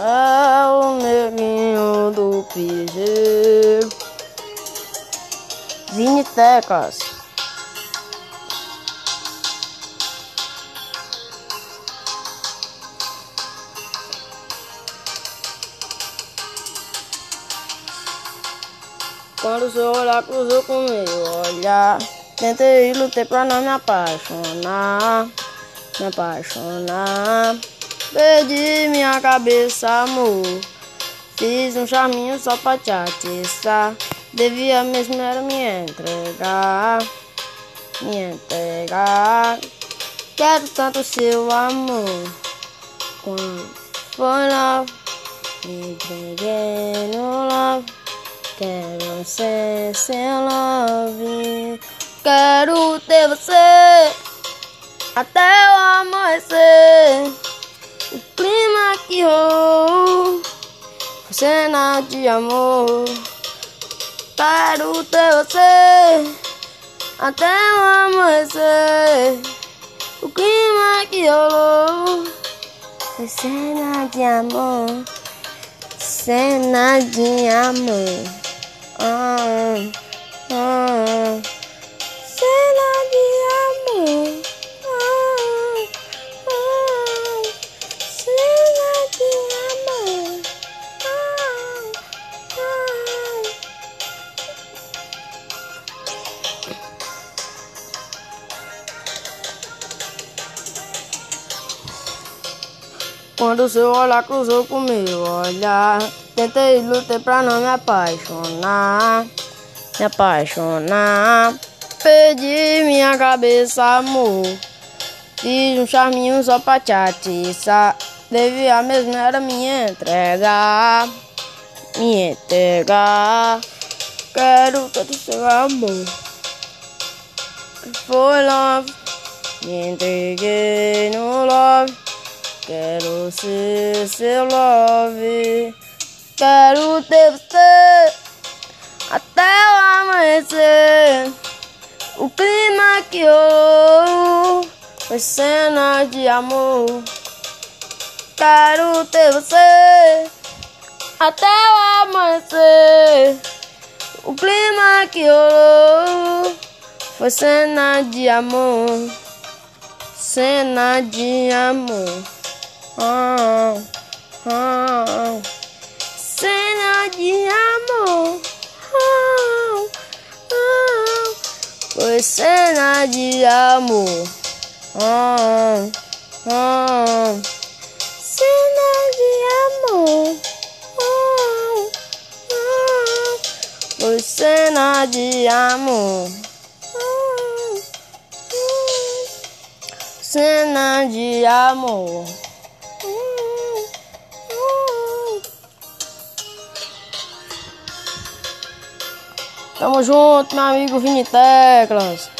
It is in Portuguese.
É o neguinho do piseiro. Vini Tecas. Quando seu olhar cruzou com meu olhar, tentei lutar pra não me apaixonar, me apaixonar. Perdi minha cabeça, amor. Fiz um charminho só pra te atiçar. Devia mesmo era me entregar, me entregar. Quero tanto seu amor. Quando foi love, me entreguei no love. Quero ser seu love. Quero ter você até o amanhecer. O clima que rolou, cena de amor. Quero ter você até o amanhecer. O clima que rolou, cena de amor, cena de amor. Quando seu olhar cruzou com meu olhar, tentei lutar pra não me apaixonar, me apaixonar. Perdi minha cabeça, amor. Fiz um charminho só pra te atiçar. Devia mesmo era me entregar, me entregar. Quero todo seu amor. Foi love, me entreguei no love. Quero ser seu love. Quero ter você até o amanhecer. O clima que rolou foi cena de amor. Quero ter você até o amanhecer. O clima que rolou foi cena de amor. Cena de amor. Oh, oh, cena de amor. Oh, oh, foi cena de amor. Oh, oh, cena de amor. Oh, oh, foi cena de amor. Oh, oh, cena de amor. Tamo junto, meu amigo Vini Teclas.